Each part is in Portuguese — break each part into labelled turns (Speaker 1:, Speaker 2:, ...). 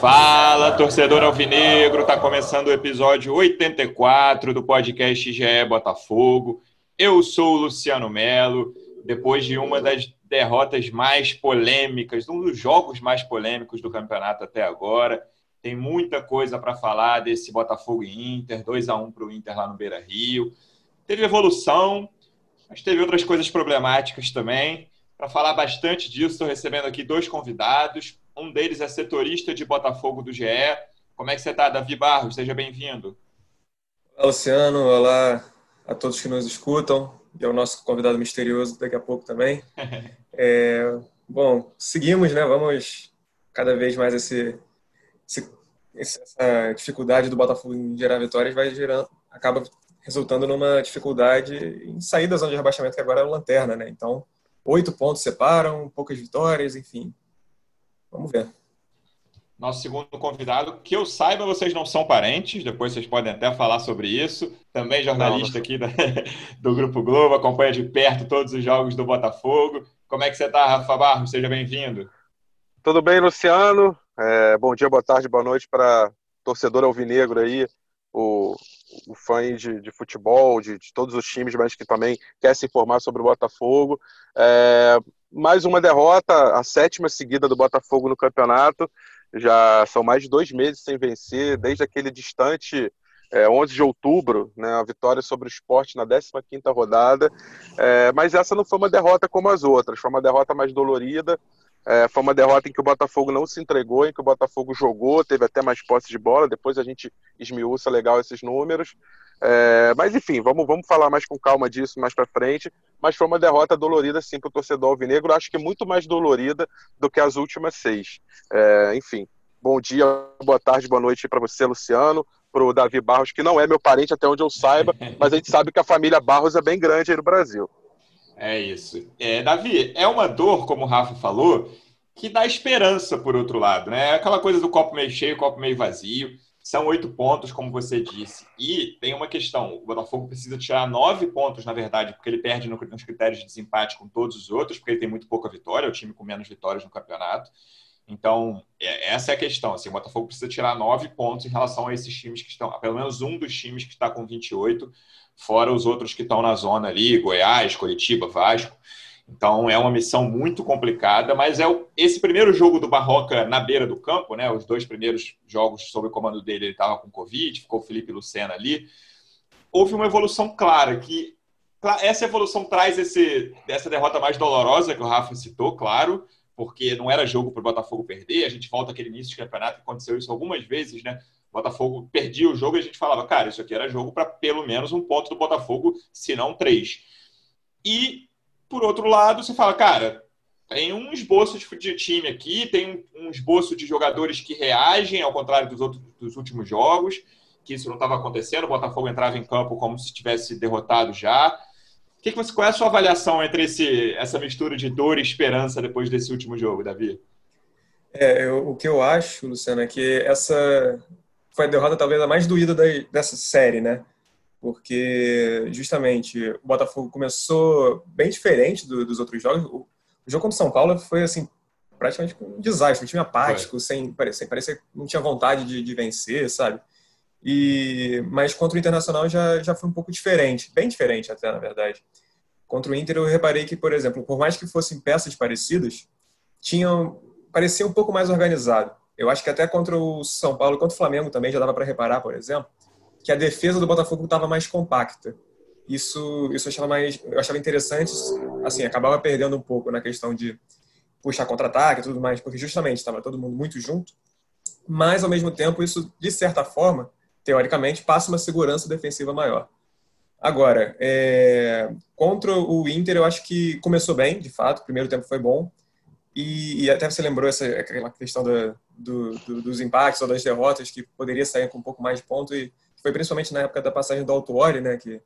Speaker 1: Fala, torcedor alvinegro, tá começando o episódio 84 do podcast GE Botafogo. Eu sou o Luciano Melo. Depois de uma das derrotas mais polêmicas, um dos jogos mais polêmicos do campeonato até agora, tem muita coisa para falar desse Botafogo e Inter, 2 a 1 para o Inter lá no Beira Rio. Teve evolução, mas teve outras coisas problemáticas também. Para falar bastante disso, estou recebendo aqui dois convidados. Um deles é setorista de Botafogo do GE. Como é que você está, Davi Barros? Seja bem-vindo.
Speaker 2: Olá, Luciano. Olá a todos que nos escutam e ao nosso convidado misterioso daqui a pouco também. É, bom, seguimos, né? Vamos cada vez mais esse, esse, essa dificuldade do Botafogo em gerar vitórias vai gerando, acaba resultando numa dificuldade em sair da zona de rebaixamento que agora é o lanterna, né? Então, oito pontos separam, poucas vitórias, enfim, Vamos ver.
Speaker 1: Nosso segundo convidado, que eu saiba, vocês não são parentes, depois vocês podem até falar sobre isso. Também jornalista não, não aqui da, do Grupo Globo, acompanha de perto todos os jogos do Botafogo. Como é que você está, Rafa Barros? Seja bem-vindo.
Speaker 3: Tudo bem, Luciano? É, bom dia, boa tarde, boa noite para torcedor alvinegro aí, o, o fã de, de futebol, de, de, todos os times, mas que também quer se informar sobre o Botafogo. É, mais uma derrota, a sétima seguida do Botafogo no campeonato. Já são mais de dois meses sem vencer, desde aquele distante é, 11 de outubro, né, a vitória sobre o esporte na 15ª rodada. É, mas essa não foi uma derrota como as outras, foi uma derrota mais dolorida. É, foi uma derrota em que o Botafogo não se entregou, em que o Botafogo jogou, teve até mais posse de bola. Depois a gente esmiuça legal esses números. É, mas enfim, vamos, vamos falar mais com calma disso mais para frente. Mas foi uma derrota dolorida, sim, para o torcedor alvinegro. Acho que muito mais dolorida do que as últimas seis. É, enfim, bom dia, boa tarde, boa noite para você, Luciano. Para o Davi Barros, que não é meu parente até onde eu saiba, mas a gente sabe que a família Barros é bem grande aí no Brasil.
Speaker 1: É isso. É, Davi, é uma dor, como o Rafa falou, que dá esperança por outro lado, né? É aquela coisa do copo meio cheio, copo meio vazio. São oito pontos, como você disse. E tem uma questão: o Botafogo precisa tirar nove pontos, na verdade, porque ele perde nos critérios de desempate com todos os outros, porque ele tem muito pouca vitória, é o time com menos vitórias no campeonato. Então, é, essa é a questão. Assim, o Botafogo precisa tirar nove pontos em relação a esses times que estão, pelo menos um dos times que está com 28, fora os outros que estão na zona ali, Goiás, Curitiba, Vasco. Então é uma missão muito complicada, mas é o, esse primeiro jogo do Barroca na beira do campo, né? Os dois primeiros jogos sob o comando dele, ele estava com Covid, ficou o Felipe Lucena ali. Houve uma evolução clara que essa evolução traz esse, essa derrota mais dolorosa que o Rafa citou, claro, porque não era jogo para o Botafogo perder. A gente volta aquele início de campeonato que aconteceu isso algumas vezes, né? O Botafogo perdia o jogo e a gente falava, cara, isso aqui era jogo para pelo menos um ponto do Botafogo, se não três. E por outro lado, você fala, cara, tem um esboço de time aqui, tem um esboço de jogadores que reagem, ao contrário dos outros dos últimos jogos, que isso não estava acontecendo, o Botafogo entrava em campo como se tivesse derrotado já. O que, que você, qual é a sua avaliação entre esse, essa mistura de dor e esperança depois desse último jogo, Davi?
Speaker 2: É, eu, o que eu acho, Luciano, é que essa foi a derrota talvez a mais doída da, dessa série, né? Porque justamente o Botafogo começou bem diferente do, dos outros jogos. O, o, jogo contra o São Paulo foi assim praticamente um desastre, um time apático, sem parecer, parecer não tinha vontade de, de, vencer, sabe? E mas contra o Internacional já já foi um pouco diferente, bem diferente até na verdade. Contra o Inter eu reparei que, por exemplo, por mais que fossem peças parecidas, tinham parecia um pouco mais organizado. Eu acho que até contra o São Paulo, contra o Flamengo também já dava para reparar, por exemplo que a defesa do Botafogo estava mais compacta. Isso, isso eu achava mais, eu achava interessante. Assim, acabava perdendo um pouco na questão de puxar contra-ataque e tudo mais, porque justamente estava todo mundo muito junto. Mas ao mesmo tempo, isso de certa forma, teoricamente, passa uma segurança defensiva maior. Agora, é, contra o Inter, eu acho que começou bem, de fato. O primeiro tempo foi bom. E, e até você lembrou essa aquela questão do, do, dos empates ou das derrotas, que poderia sair com um pouco mais de ponto, e foi principalmente na época da passagem do Autuori, né, que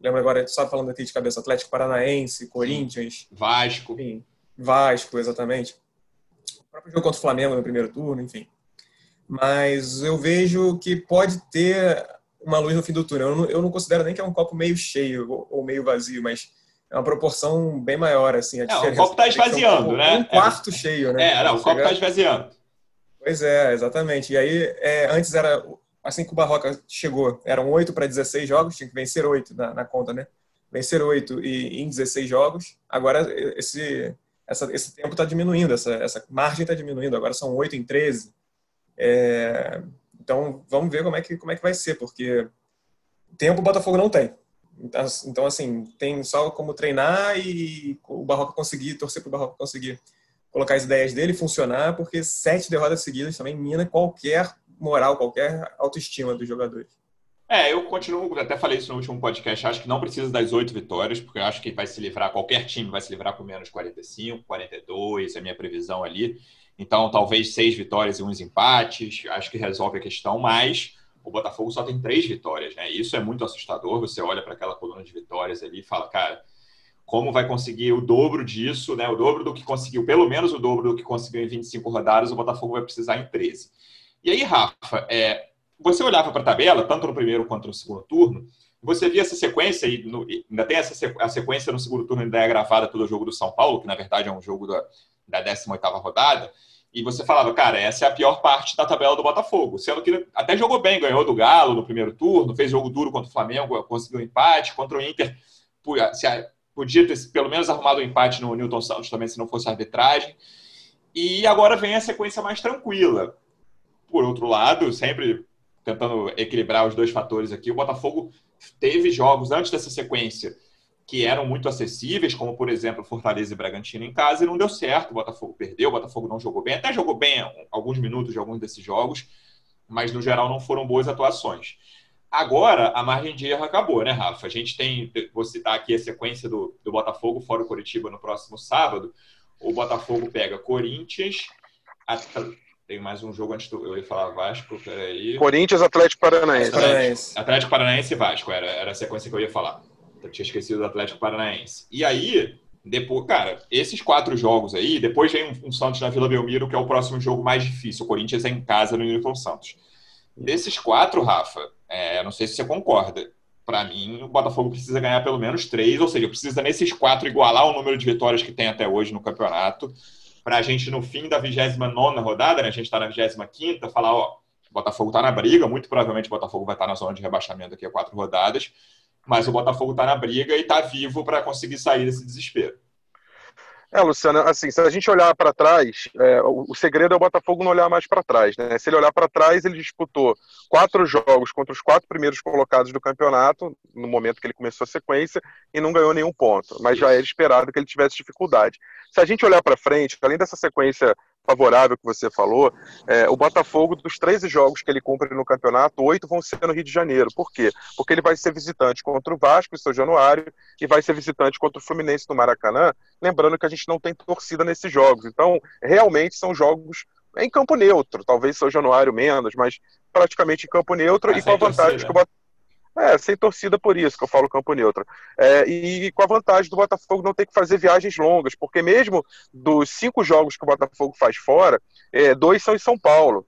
Speaker 2: lembra agora, só falando aqui de cabeça, Atlético Paranaense, Corinthians...
Speaker 1: Vasco.
Speaker 2: Enfim, Vasco, exatamente. O próprio jogo contra o Flamengo no primeiro turno, enfim. Mas eu vejo que pode ter uma luz no fim do túnel. Eu não, eu não considero nem que é um copo meio cheio ou meio vazio, mas é uma proporção bem maior, assim. A
Speaker 1: é, o copo está esvaziando,
Speaker 2: um,
Speaker 1: né?
Speaker 2: Um quarto é, cheio, né?
Speaker 1: É, não, o copo está esvaziando.
Speaker 2: Pois é, exatamente. E aí, é, antes era, assim que o Barroca chegou, eram 8 para 16 jogos, tinha que vencer 8 na, na conta, né? Vencer 8 e, em 16 jogos. Agora, esse, essa, esse tempo está diminuindo, essa, essa margem está diminuindo. Agora são 8 em 13. É, então, vamos ver como é, que, como é que vai ser, porque tempo o Botafogo não tem. Então, então, assim, tem só como treinar e o Barroca conseguir, torcer para o Barroca conseguir colocar as ideias dele funcionar, porque sete derrotas seguidas também mina qualquer moral, qualquer autoestima dos jogadores.
Speaker 1: É, eu continuo, até falei isso no último podcast, acho que não precisa das oito vitórias, porque eu acho que vai se livrar, qualquer time vai se livrar com menos 45, 42, é a minha previsão ali. Então, talvez seis vitórias e uns empates, acho que resolve a questão, mas o Botafogo só tem três vitórias, né? Isso é muito assustador. Você olha para aquela coluna de vitórias ali e fala, cara, como vai conseguir o dobro disso, né? O dobro do que conseguiu, pelo menos o dobro do que conseguiu em 25 rodadas, o Botafogo vai precisar em 13. E aí, Rafa, é, você olhava para a tabela, tanto no primeiro quanto no segundo turno, você via essa sequência, e no, ainda tem essa a sequência no segundo turno, ainda é gravada pelo jogo do São Paulo, que na verdade é um jogo da, da 18 rodada, e você falava, cara, essa é a pior parte da tabela do Botafogo. Sendo que até jogou bem, ganhou do Galo no primeiro turno, fez jogo duro contra o Flamengo, conseguiu empate. Contra o Inter, podia ter pelo menos arrumado um empate no Newton Santos também, se não fosse a arbitragem. E agora vem a sequência mais tranquila. Por outro lado, sempre tentando equilibrar os dois fatores aqui, o Botafogo teve jogos antes dessa sequência que eram muito acessíveis, como por exemplo Fortaleza e Bragantino em casa, e não deu certo. O Botafogo perdeu, o Botafogo não jogou bem, até jogou bem alguns minutos de alguns desses jogos, mas no geral não foram boas atuações. Agora a margem de erro acabou, né, Rafa? A gente tem, vou citar aqui a sequência do, do Botafogo fora o Curitiba no próximo sábado. O Botafogo pega Corinthians, tem mais um jogo antes do. Eu ia falar Vasco, peraí.
Speaker 3: Corinthians, Atlético Paranaense.
Speaker 1: Atlético, Atlético Paranaense e Vasco, era, era a sequência que eu ia falar. Eu tinha esquecido do Atlético Paranaense. E aí, depois, cara, esses quatro jogos aí, depois vem um, um, Santos na Vila Belmiro, que é o próximo jogo mais difícil. O Corinthians é em casa no Newton Santos. Desses quatro, Rafa, é, não sei se você concorda. Para mim, o Botafogo precisa ganhar pelo menos três, ou seja, precisa nesses quatro igualar o número de vitórias que tem até hoje no campeonato, para a gente, no fim da 29 rodada, né, a gente está na 25, falar: ó, o Botafogo está na briga, muito provavelmente o Botafogo vai estar tá na zona de rebaixamento daqui a quatro rodadas mas o Botafogo está na briga e está vivo para conseguir sair desse desespero.
Speaker 3: É, Luciano, assim, se a gente olhar para trás, é, o, o, segredo é o Botafogo não olhar mais para trás, né? Se ele olhar para trás, ele disputou quatro jogos contra os quatro primeiros colocados do campeonato, no momento que ele começou a sequência, e não ganhou nenhum ponto. Mas já era esperado que ele tivesse dificuldade. Se a gente olhar para frente, além dessa sequência favorável que você falou, é, o Botafogo, dos 13 jogos que ele cumpre no campeonato, oito vão ser no Rio de Janeiro. Por quê? Porque ele vai ser visitante contra o Vasco em São Januário e vai ser visitante contra o Fluminense no Maracanã. Lembrando que a gente não tem torcida nesses jogos. Então, realmente são jogos em campo neutro. Talvez São Januário menos, mas praticamente em campo neutro e com a vantagem torcida. que o Botafogo é, sem torcida por isso que eu falo campo neutro. É, e com a vantagem do Botafogo não ter que fazer viagens longas, porque mesmo dos cinco jogos que o Botafogo faz fora, é, dois são em São Paulo.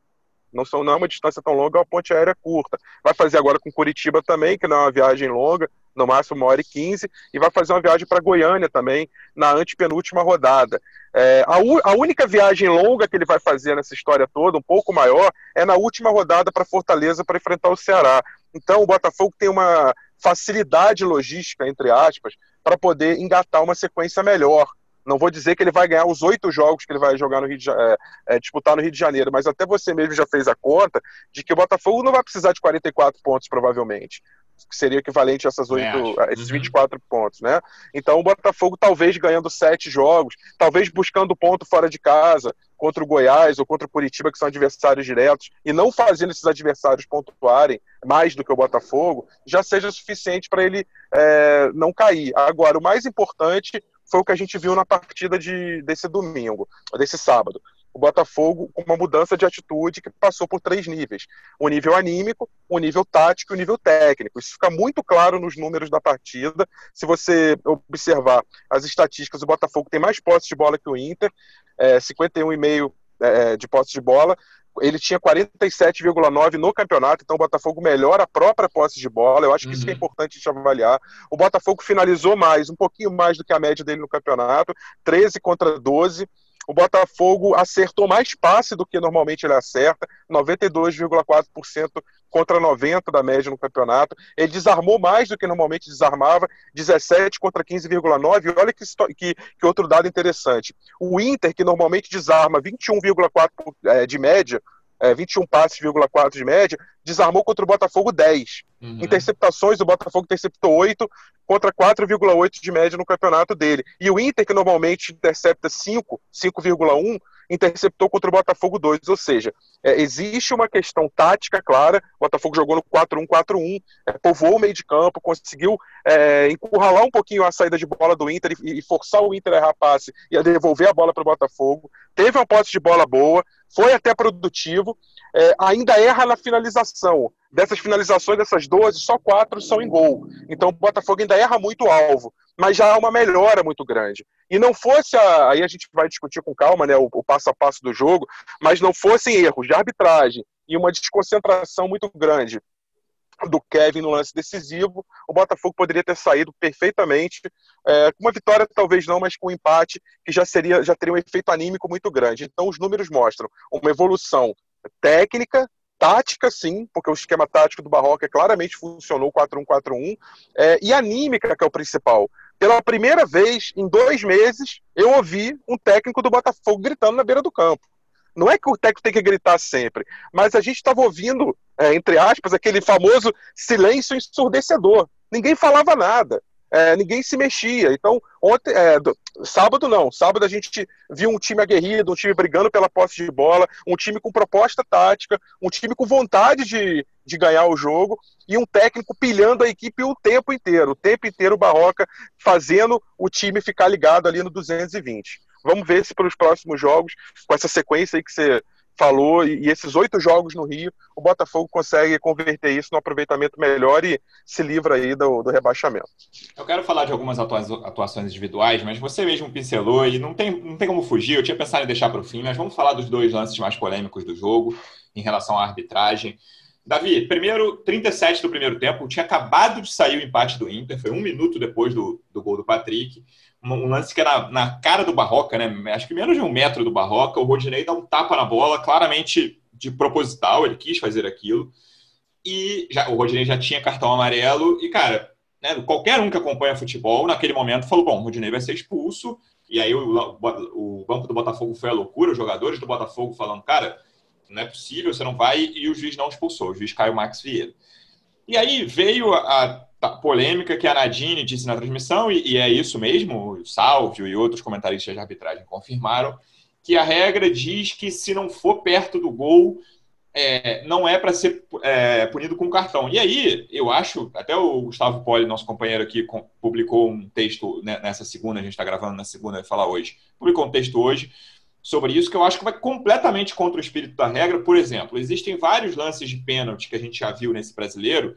Speaker 3: Não, são, não é uma distância tão longa, é uma ponte aérea curta. Vai fazer agora com Curitiba também, que não é uma viagem longa, no máximo uma hora e quinze, e vai fazer uma viagem para Goiânia também, na antepenúltima rodada. É, a, a, única viagem longa que ele vai fazer nessa história toda, um pouco maior, é na última rodada para Fortaleza para enfrentar o Ceará. Então, o Botafogo tem uma facilidade logística, entre aspas, para poder engatar uma sequência melhor. Não vou dizer que ele vai ganhar os oito jogos que ele vai jogar no Rio de, é, é, disputar no Rio de Janeiro, mas até você mesmo já fez a conta de que o Botafogo não vai precisar de 44 pontos, provavelmente que seria equivalente a essas 8, a esses uhum. 24 pontos, né? Então o Botafogo talvez ganhando sete jogos, talvez buscando ponto fora de casa contra o Goiás ou contra o Curitiba, que são adversários diretos, e não fazendo esses adversários pontuarem mais do que o Botafogo, já seja suficiente para ele é, não cair. Agora, o mais importante foi o que a gente viu na partida de, desse domingo, desse sábado. O Botafogo com uma mudança de atitude que passou por três níveis: o nível anímico, o nível tático e o nível técnico. Isso fica muito claro nos números da partida. Se você observar as estatísticas, o Botafogo tem mais posse de bola que o Inter, é, 51,5 é, de posse de bola. Ele tinha 47,9 no campeonato, então o Botafogo melhora a própria posse de bola. Eu acho que uhum. isso que é importante de avaliar. O Botafogo finalizou mais, um pouquinho mais do que a média dele no campeonato, 13 contra 12. O Botafogo acertou mais passe do que normalmente ele acerta, 92,4% contra 90% da média no campeonato. Ele desarmou mais do que normalmente desarmava, 17 contra 15,9%. Olha que, que, que, outro dado interessante. O Inter, que normalmente desarma 21,4% é, de média, é, 21 passes,4 de média, desarmou contra o Botafogo 10. Uhum. Interceptações, o Botafogo interceptou 8 contra 4,8 de média no campeonato dele. E o Inter, que normalmente intercepta 5, 5,1, interceptou contra o Botafogo 2. Ou seja, é, existe uma questão tática clara. O Botafogo jogou no 4-1-4-1, é, povoou o meio de campo, conseguiu é, encurralar um pouquinho a saída de bola do Inter e, e forçar o Inter a errar passe e a devolver a bola para o Botafogo. Teve uma posse de bola boa, foi até produtivo, é, ainda erra na finalização. Dessas finalizações, dessas 12, só quatro são em gol. Então o Botafogo ainda erra muito alvo, mas já há uma melhora muito grande. E não fosse a. Aí a gente vai discutir com calma né, o, o passo a passo do jogo, mas não fossem erros de arbitragem e uma desconcentração muito grande do Kevin no lance decisivo, o Botafogo poderia ter saído perfeitamente é, com uma vitória talvez não, mas com um empate que já seria já teria um efeito anímico muito grande. Então os números mostram uma evolução técnica, tática sim, porque o esquema tático do Barroca claramente funcionou 4-1-4-1 é, e anímica que é o principal. Pela primeira vez em dois meses eu ouvi um técnico do Botafogo gritando na beira do campo. Não é que o técnico tem que gritar sempre, mas a gente estava ouvindo, é, entre aspas, aquele famoso silêncio ensurdecedor. Ninguém falava nada. É, ninguém se mexia. Então, ontem, é, do, sábado não. Sábado a gente viu um time aguerrido, um time brigando pela posse de bola, um time com proposta tática, um time com vontade de, de ganhar o jogo e um técnico pilhando a equipe o tempo inteiro. O tempo inteiro o Barroca fazendo o time ficar ligado ali no 220. Vamos ver se para os próximos jogos, com essa sequência aí que você falou, e, esses oito jogos no Rio, o Botafogo consegue converter isso num aproveitamento melhor e se livra aí do, do rebaixamento.
Speaker 1: Eu quero falar de algumas atuações individuais, mas você mesmo pincelou e não tem, não tem como fugir. Eu tinha pensado em deixar para o fim, mas vamos falar dos dois lances mais polêmicos do jogo em relação à arbitragem. Davi, primeiro, 37 do primeiro tempo, tinha acabado de sair o empate do Inter, foi um minuto depois do, do gol do Patrick um lance que era na cara do Barroca, né? Acho que menos de um metro do Barroca, o Rodinei dá um tapa na bola, claramente de proposital, ele quis fazer aquilo. E já, o Rodinei já tinha cartão amarelo, e, cara, né, qualquer um que acompanha futebol, naquele momento, falou: bom, o Rodinei vai ser expulso. E aí o, o, banco do Botafogo foi a loucura, os jogadores do Botafogo falando, cara, não é possível, você não vai, e o juiz não expulsou, o juiz Caio Max Vieira. E aí veio a, polêmica que a Nadine disse na transmissão, e, e é isso mesmo, o Salvio e outros comentaristas de arbitragem confirmaram, que a regra diz que se não for perto do gol, é, não é para ser é, punido com cartão. E aí, eu acho, até o Gustavo Poli, nosso companheiro aqui, publicou um texto né, nessa segunda, a gente está gravando na segunda, vai falar hoje, publicou um texto hoje sobre isso que eu acho que vai completamente contra o espírito da regra. Por exemplo, existem vários lances de pênalti que a gente já viu nesse brasileiro,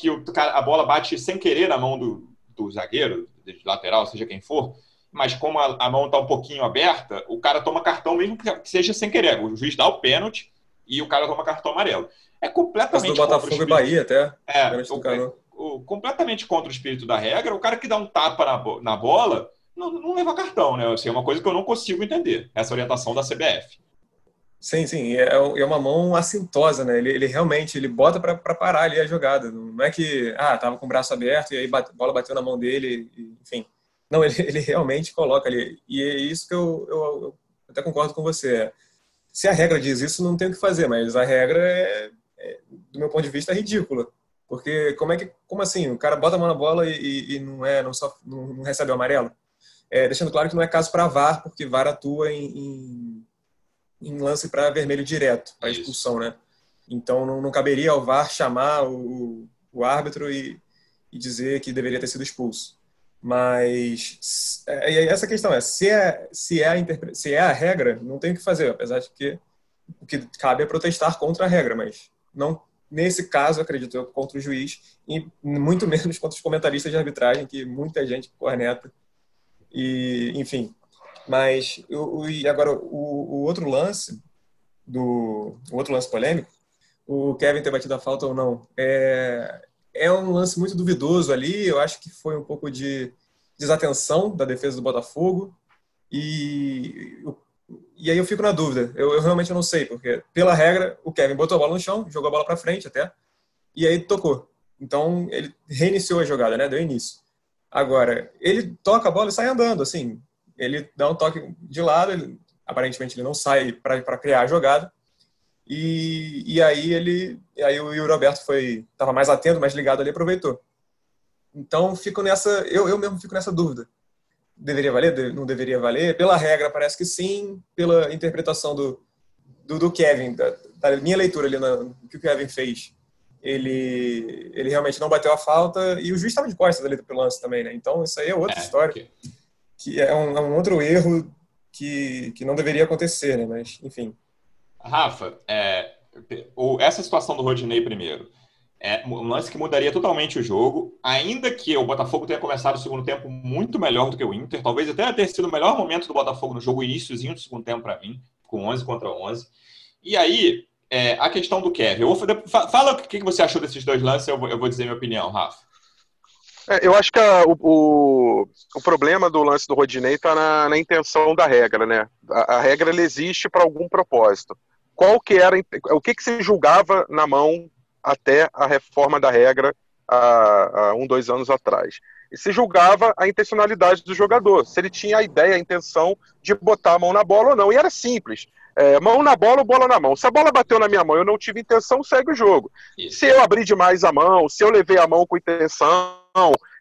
Speaker 1: que o, a bola bate sem querer na mão do, do zagueiro, de lateral, seja quem for, mas como a, a mão está um pouquinho aberta, o cara toma cartão mesmo que seja sem querer. O juiz dá o pênalti e o cara toma cartão amarelo. É completamente
Speaker 2: do Botafogo e Bahia até.
Speaker 1: É, o, o, completamente contra o espírito da regra. O cara que dá um tapa na, na bola não, não leva cartão, né? Assim, é uma coisa que eu não consigo entender, essa orientação da CBF.
Speaker 2: Sim, sim, é, é uma mão assintosa, né? Ele, ele realmente ele bota para parar ali a jogada. Não é que, ah, tava com o braço aberto e aí a bola bateu na mão dele, enfim. Não, ele, ele realmente coloca ali. E é isso que eu, eu, eu até concordo com você. Se a regra diz isso, não tem o que fazer, mas a regra é, é do meu ponto de vista, é ridícula. Porque como é que, como assim? O cara bota a mão na bola e, e não é, não, só, não, não recebe o amarelo? É, deixando claro que não é caso para VAR, porque VAR atua em, em em lance para vermelho direto, a expulsão, né? Então não, não, caberia ao VAR chamar o, o árbitro e, e, dizer que deveria ter sido expulso. Mas é, essa questão é se é se é a interpre... se é a regra, não tem o que fazer, apesar de que o que cabe é protestar contra a regra, mas não nesse caso, acredito eu, contra o juiz e muito menos contra os comentaristas de arbitragem, que muita gente corneta. E, enfim. Mas e agora o, o outro lance do o outro lance polêmico, o Kevin ter batido a falta ou não, é, é um lance muito duvidoso ali. Eu acho que foi um pouco de desatenção da defesa do Botafogo. E, e aí eu fico na dúvida. Eu, eu realmente não sei, porque pela regra, o Kevin botou a bola no chão, jogou a bola para frente até, e aí tocou. Então ele reiniciou a jogada, né? Deu início. Agora, ele toca a bola e sai andando, assim. Ele dá um toque de lado, ele, aparentemente ele não sai para criar a jogada. E, e aí ele, aí o Yuri Roberto foi estava mais atento, mais ligado ali, aproveitou. Então fico nessa, eu, eu mesmo fico nessa dúvida. Deveria valer? Não deveria valer? Pela regra parece que sim, pela interpretação do, do, do Kevin, da, da, minha leitura ali no que o Kevin fez, ele ele realmente não bateu a falta e o juiz estava de costas ali do lance também, né? Então isso aí é outra é, história. Que é um, é um outro erro que, que não deveria acontecer, né? Mas enfim.
Speaker 1: Rafa, é, essa situação do Rodinei primeiro, é um lance que mudaria totalmente o jogo, ainda que o Botafogo tenha começado o segundo tempo muito melhor do que o Inter, talvez até tenha sido o melhor momento do Botafogo no jogo, iníciozinho do segundo tempo para mim, com 11 contra 11. E aí, é, a questão do Kevin. Vou, fala o que você achou desses dois lances, eu vou, eu vou dizer minha opinião, Rafa.
Speaker 3: É, eu acho que a, o, o, problema do lance do Rodinei está na, na, intenção da regra, né? A, a regra existe para algum propósito qual que era o que, que se julgava na mão até a reforma da regra há, há um, dois anos atrás. E se julgava a intencionalidade do jogador, se ele tinha a ideia, a intenção de botar a mão na bola ou não. E era simples. É, mão na bola ou bola na mão. Se a bola bateu na minha mão eu não tive intenção, segue o jogo. Isso. Se eu abri demais a mão, se eu levei a mão com intenção,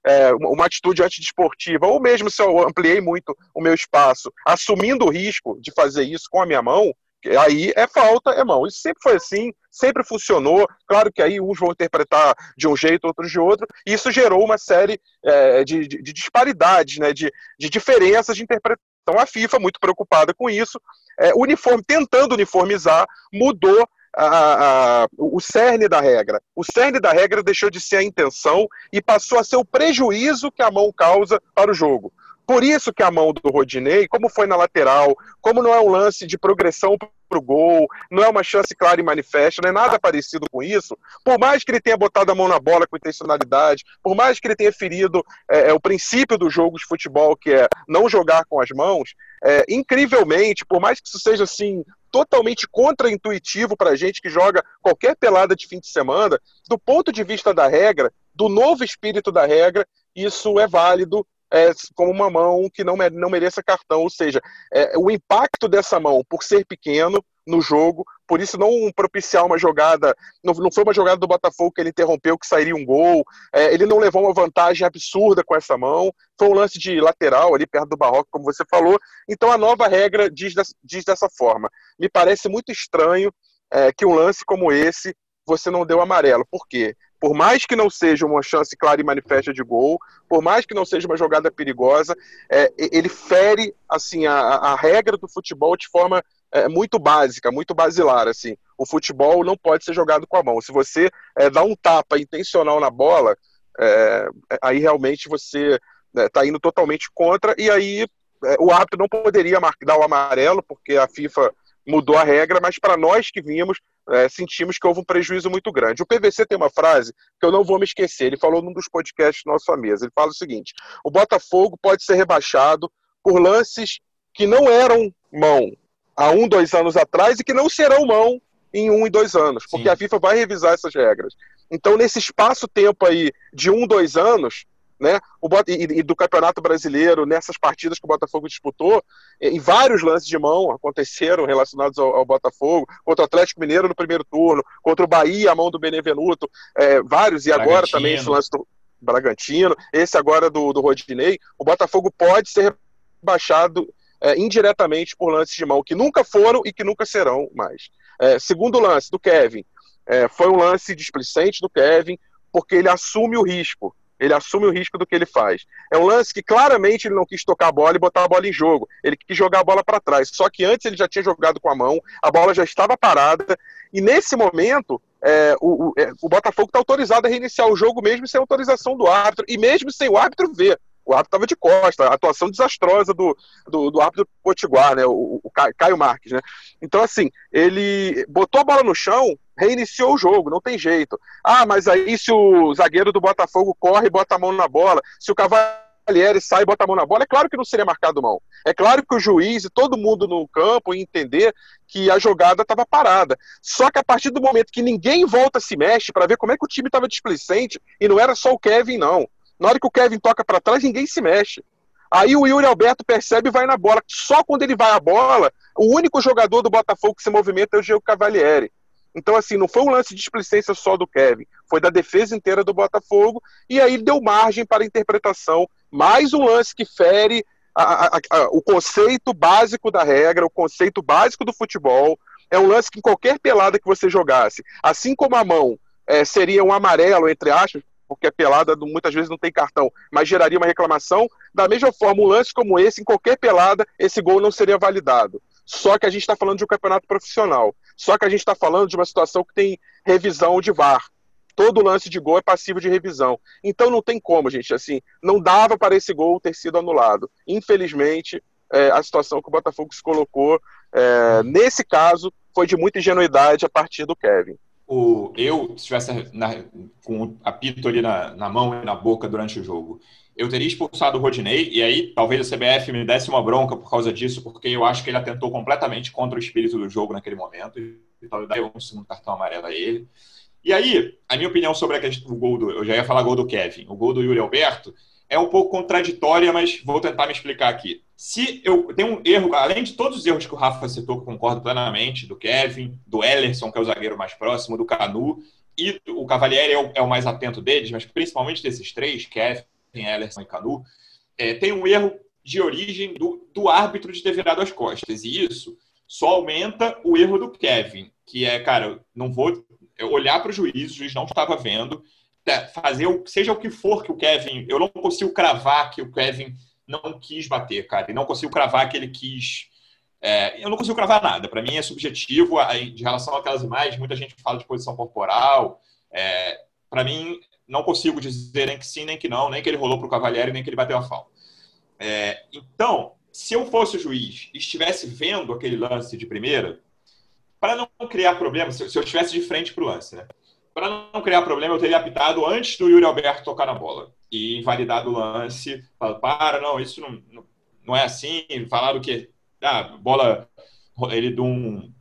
Speaker 3: é, uma atitude antidesportiva, ou mesmo se eu ampliei muito o meu espaço, assumindo o risco de fazer isso com a minha mão, Aí é falta, é mão. Isso sempre foi assim, sempre funcionou. Claro que aí uns vão interpretar de um jeito, outros de outro. E isso gerou uma série é, de, de, de, disparidades, né, de, de diferenças de interpretação. A FIFA, muito preocupada com isso, é, uniforme, tentando uniformizar, mudou a, a, o cerne da regra. O cerne da regra deixou de ser a intenção e passou a ser o prejuízo que a mão causa para o jogo. Por isso que a mão do Rodinei, como foi na lateral, como não é um lance de progressão para o gol, não é uma chance clara e manifesta, não é nada parecido com isso, por mais que ele tenha botado a mão na bola com intencionalidade, por mais que ele tenha ferido é, é o princípio do jogo de futebol, que é não jogar com as mãos, é, incrivelmente, por mais que isso seja assim totalmente contraintuitivo para a gente que joga qualquer pelada de fim de semana, do ponto de vista da regra, do novo espírito da regra, isso é válido é, como uma mão que não, não mereça cartão. Ou seja, é, o impacto dessa mão, por ser pequeno no jogo, por isso não propiciar uma jogada, não, não foi uma jogada do Botafogo que ele interrompeu, que sairia um gol, é, ele não levou uma vantagem absurda com essa mão, foi um lance de lateral ali perto do Barroco, como você falou. Então a nova regra diz, diz dessa forma. Me parece muito estranho é, que um lance como esse você não deu amarelo. Por quê? por mais que não seja uma chance clara e manifesta de gol, por mais que não seja uma jogada perigosa, é, ele fere assim a, a, regra do futebol de forma é, muito básica, muito basilar. Assim, o futebol não pode ser jogado com a mão. Se você é, dá um tapa intencional na bola, é, aí realmente você está né, indo totalmente contra. E aí é, o árbitro não poderia dar o amarelo porque a FIFA mudou a regra, mas para nós que vimos, é, sentimos que houve um prejuízo muito grande. O PVC tem uma frase que eu não vou me esquecer, ele falou num dos podcasts da nossa mesa, ele fala o seguinte, o Botafogo pode ser rebaixado por lances que não eram mão há um, dois anos atrás e que não serão mão em um e dois anos, porque Sim. a FIFA vai revisar essas regras. Então, nesse espaço-tempo aí de um, dois anos, né? O, e, e, do Campeonato Brasileiro, nessas partidas que o Botafogo disputou, em vários lances de mão aconteceram relacionados ao, ao, Botafogo, contra o Atlético Mineiro no primeiro turno, contra o Bahia, a mão do Benevenuto, é, vários, e agora também esse lance do Bragantino, esse agora do, do Rodinei, o Botafogo pode ser baixado é, indiretamente por lances de mão que nunca foram e que nunca serão mais. É, segundo lance do Kevin, é, foi um lance displicente do Kevin, porque ele assume o risco Ele assume o risco do que ele faz. É um lance que claramente ele não quis tocar a bola e botar a bola em jogo. Ele quis jogar a bola para trás. Só que antes ele já tinha jogado com a mão, a bola já estava parada. E nesse momento, é, o, o, é, o, Botafogo está autorizado a reiniciar o jogo mesmo sem autorização do árbitro e mesmo sem o árbitro ver. O árbitro estava de costa, a atuação desastrosa do, do, do árbitro Potiguar, né, o, o, Caio Marques. Né? Então, assim, ele botou a bola no chão, reiniciou o jogo, não tem jeito. Ah, mas aí se o zagueiro do Botafogo corre e bota a mão na bola, se o Cavalieri sai e bota a mão na bola, é claro que não seria marcado mão. É claro que o juiz e todo mundo no campo ia entender que a jogada estava parada. Só que a partir do momento que ninguém volta se mexe para ver como é que o time estava displicente, e não era só o Kevin, não. Na hora que o Kevin toca para trás, ninguém se mexe. Aí o Yuri Alberto percebe e vai na bola. Só quando ele vai à bola, o único jogador do Botafogo que se movimenta é o Diego Cavalieri. Então, assim, não foi um lance de displicência só do Kevin, foi da defesa inteira do Botafogo, e aí deu margem para a interpretação. Mais um lance que fere a, a, a, o conceito básico da regra, o conceito básico do futebol. É um lance que em qualquer pelada que você jogasse, assim como a mão é, seria um amarelo, entre aspas, porque a pelada muitas vezes não tem cartão, mas geraria uma reclamação. Da mesma forma, um lance como esse, em qualquer pelada, esse gol não seria validado. Só que a gente está falando de um campeonato profissional. Só que a gente está falando de uma situação que tem revisão de VAR. Todo lance de gol é passivo de revisão. Então não tem como, gente. Assim, não dava para esse gol ter sido anulado. Infelizmente, é, a situação que o Botafogo se colocou, é, nesse caso, foi de muita ingenuidade a partir do Kevin
Speaker 1: o, eu, se estivesse na, com o apito ali na, na, mão e na boca durante o jogo, eu teria expulsado o Rodinei, e aí talvez a CBF me desse uma bronca por causa disso, porque eu acho que ele atentou completamente contra o espírito do jogo naquele momento, e talvez daria um segundo cartão amarelo a ele. E aí, a minha opinião sobre a questão, o gol do. Eu já ia falar gol do Kevin, o gol do Yuri Alberto, é um pouco contraditória, mas vou tentar me explicar aqui. Se eu tenho um erro, além de todos os erros que o Rafa citou, que concordo plenamente, do Kevin, do Ellerson, que é o zagueiro mais próximo, do Canu, e o Cavalieri é o, é o mais atento deles, mas principalmente desses três, Kevin, Ellerson e Canu, é, tem um erro de origem do, do árbitro de ter virado as costas. E isso só aumenta o erro do Kevin, que é, cara, não vou olhar para o juiz, o juiz não estava vendo, fazer seja o que for que o Kevin. Eu não consigo cravar que o Kevin não quis bater, cara. E não consigo cravar que ele quis. É, eu não consigo cravar nada. Para mim é subjetivo de relação àquelas imagens. Muita gente fala de posição corporal. É, Para mim, não consigo dizer nem que sim, nem que não, nem que ele rolou para o Cavalieri, nem que ele bateu a falta. É, então, se eu fosse o juiz e estivesse vendo aquele lance de primeira, para não criar problema, se eu estivesse de frente para o lance, né? Para não criar problema, eu teria apitado antes do Yuri Alberto tocar na bola e invalidado o lance. Falado, para, não, isso não, não é assim. Falado que a ah, bola ele não,